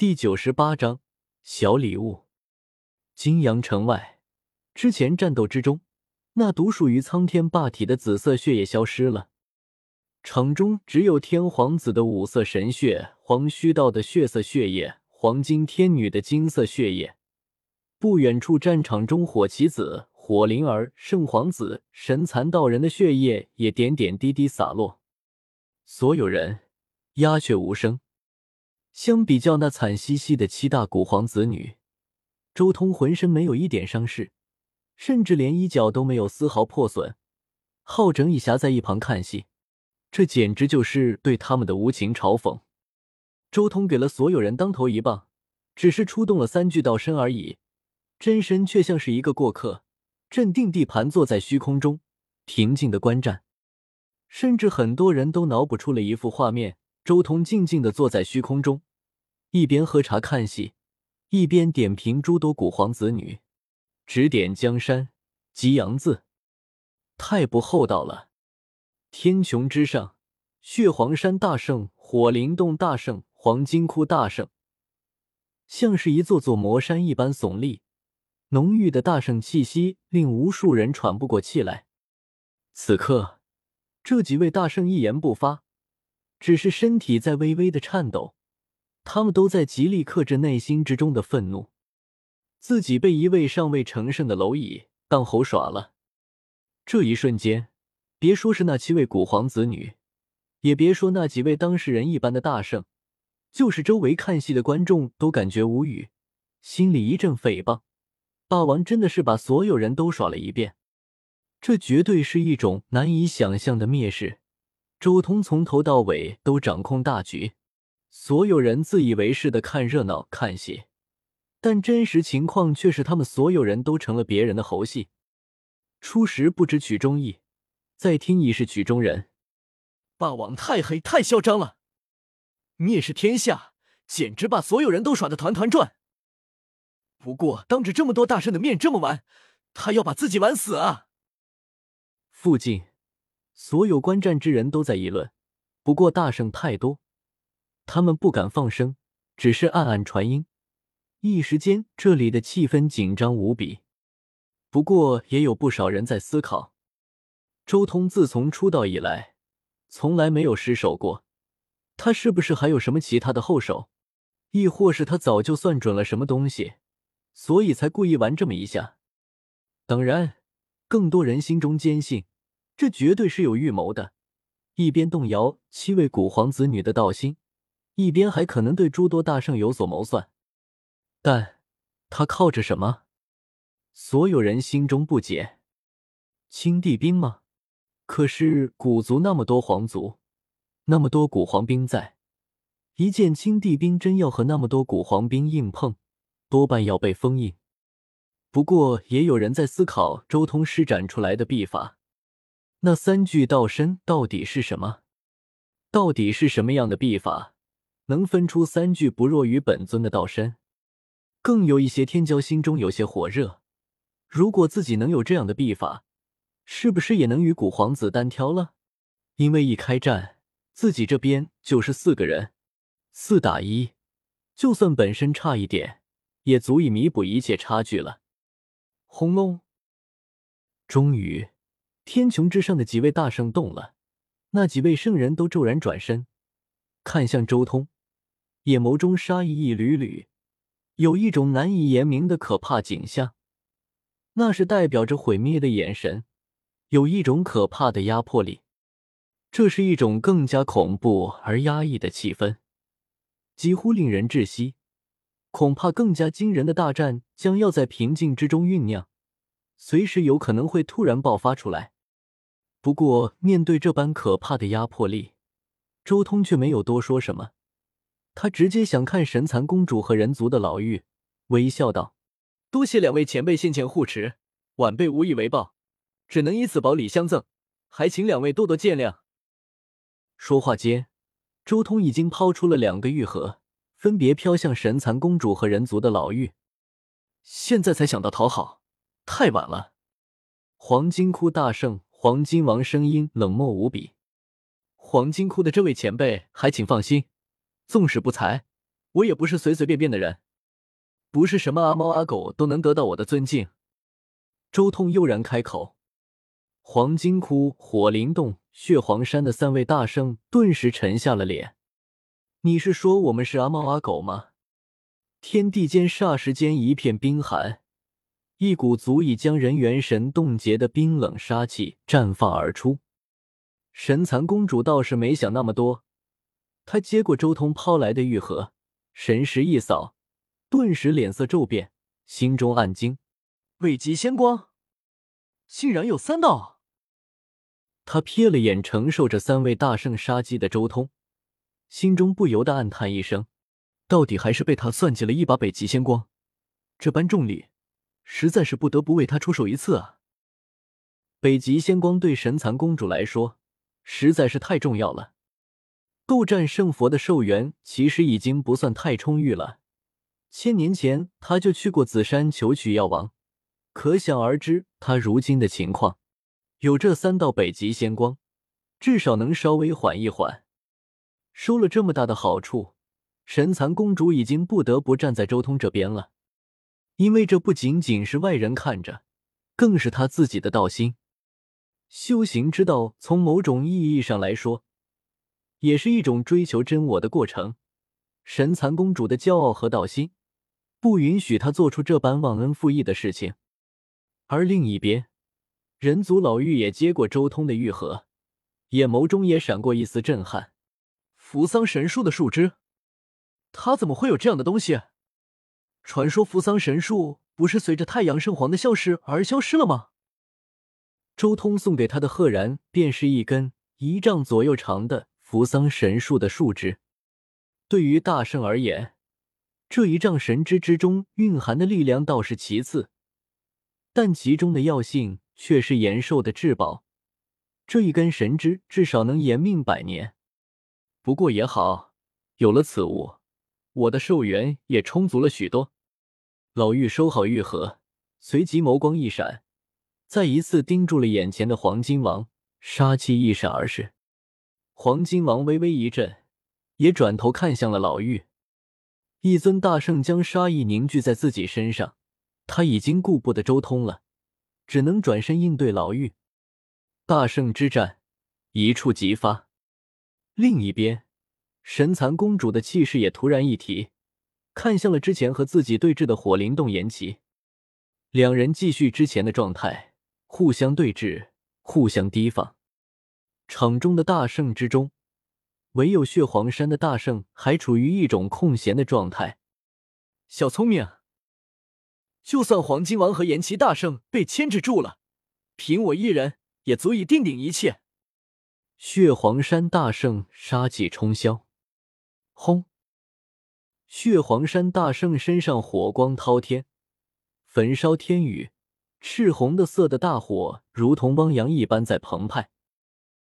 第九十八章小礼物。金阳城外，之前战斗之中，那独属于苍天霸体的紫色血液消失了，场中只有天皇子的五色神血、黄须道的血色血液、黄金天女的金色血液。不远处战场中，火棋子、火灵儿、圣皇子、神蚕道人的血液也点点滴滴洒落，所有人鸦雀无声。相比较那惨兮兮的七大古皇子女，周通浑身没有一点伤势，甚至连衣角都没有丝毫破损。好整以暇在一旁看戏，这简直就是对他们的无情嘲讽。周通给了所有人当头一棒，只是出动了三具道身而已，真身却像是一个过客，镇定地盘坐在虚空中，平静的观战。甚至很多人都脑补出了一幅画面。周通静静的坐在虚空中，一边喝茶看戏，一边点评诸多古皇子女，指点江山，激扬字，太不厚道了。天穹之上，血皇山大圣、火灵洞大圣、黄金窟大圣，像是一座座魔山一般耸立，浓郁的大圣气息令无数人喘不过气来。此刻，这几位大圣一言不发。只是身体在微微的颤抖，他们都在极力克制内心之中的愤怒，自己被一位尚未成圣的蝼蚁当猴耍了。这一瞬间，别说是那七位古皇子女，也别说那几位当事人一般的大圣，就是周围看戏的观众都感觉无语，心里一阵诽谤：霸王真的是把所有人都耍了一遍，这绝对是一种难以想象的蔑视。周通从头到尾都掌控大局，所有人自以为是的看热闹看戏，但真实情况却是他们所有人都成了别人的猴戏。初时不知曲中意，再听已是曲中人。霸王太黑太嚣张了，蔑视天下，简直把所有人都耍得团团转。不过当着这么多大圣的面这么玩，他要把自己玩死啊！附近。所有观战之人都在议论，不过大圣太多，他们不敢放声，只是暗暗传音。一时间，这里的气氛紧张无比。不过，也有不少人在思考：周通自从出道以来，从来没有失手过，他是不是还有什么其他的后手？亦或是他早就算准了什么东西，所以才故意玩这么一下？当然，更多人心中坚信。这绝对是有预谋的，一边动摇七位古皇子女的道心，一边还可能对诸多大圣有所谋算。但他靠着什么？所有人心中不解。青帝兵吗？可是古族那么多皇族，那么多古皇兵在，一件青帝兵真要和那么多古皇兵硬碰，多半要被封印。不过也有人在思考周通施展出来的秘法。那三具道身到底是什么？到底是什么样的秘法，能分出三具不弱于本尊的道身？更有一些天骄心中有些火热，如果自己能有这样的秘法，是不是也能与古皇子单挑了？因为一开战，自己这边就是四个人，四打一，就算本身差一点，也足以弥补一切差距了。轰隆！终于。天穹之上的几位大圣动了，那几位圣人都骤然转身，看向周通，眼眸中杀意一缕缕，有一种难以言明的可怕景象。那是代表着毁灭的眼神，有一种可怕的压迫力。这是一种更加恐怖而压抑的气氛，几乎令人窒息。恐怕更加惊人的大战将要在平静之中酝酿，随时有可能会突然爆发出来。不过，面对这般可怕的压迫力，周通却没有多说什么。他直接想看神蚕公主和人族的老妪，微笑道：“多谢两位前辈先前护持，晚辈无以为报，只能以此保礼相赠，还请两位多多见谅。”说话间，周通已经抛出了两个玉盒，分别飘向神蚕公主和人族的老妪。现在才想到讨好，太晚了。黄金窟大圣。黄金王声音冷漠无比，黄金窟的这位前辈还请放心，纵使不才，我也不是随随便便的人，不是什么阿猫阿狗都能得到我的尊敬。周通悠然开口。黄金窟、火灵洞、血皇山的三位大圣顿时沉下了脸。你是说我们是阿猫阿狗吗？天地间霎时间一片冰寒，一股足以将人元神冻结的冰冷杀气绽放而出。神蚕公主倒是没想那么多，她接过周通抛来的玉盒，神识一扫，顿时脸色骤变，心中暗惊：北极仙光，竟然有三道！他瞥了眼承受着三位大圣杀机的周通。心中不由得暗叹一声：“到底还是被他算计了一把北极仙光，这般重礼，实在是不得不为他出手一次啊！”北极仙光对神蚕公主来说实在是太重要了。斗战胜佛的寿元其实已经不算太充裕了，千年前他就去过紫山求取药王，可想而知他如今的情况。有这三道北极仙光，至少能稍微缓一缓。收了这么大的好处，神蚕公主已经不得不站在周通这边了，因为这不仅仅是外人看着，更是他自己的道心。修行之道，从某种意义上来说，也是一种追求真我的过程。神蚕公主的骄傲和道心，不允许她做出这般忘恩负义的事情。而另一边，人族老妪也接过周通的玉盒，眼眸中也闪过一丝震撼。扶桑神树的树枝，他怎么会有这样的东西？传说扶桑神树不是随着太阳圣皇的消失而消失了吗？周通送给他的赫然便是一根一丈左右长的扶桑神树的树枝。对于大圣而言，这一丈神枝之中蕴含的力量倒是其次，但其中的药性却是延寿的至宝。这一根神枝至少能延命百年。不过也好，有了此物，我的寿元也充足了许多。老妪收好玉盒，随即眸光一闪，再一次盯住了眼前的黄金王，杀气一闪而逝。黄金王微微一震，也转头看向了老妪。一尊大圣将杀意凝聚在自己身上，他已经顾不得周通了，只能转身应对老妪。大圣之战，一触即发。另一边，神蚕公主的气势也突然一提，看向了之前和自己对峙的火灵洞岩奇。两人继续之前的状态，互相对峙，互相提防。场中的大圣之中，唯有血皇山的大圣还处于一种空闲的状态。小聪明，就算黄金王和岩奇大圣被牵制住了，凭我一人也足以定鼎一切。血皇山大圣杀气冲霄，轰！血皇山大圣身上火光滔天，焚烧天宇，赤红的色的大火如同汪洋一般在澎湃。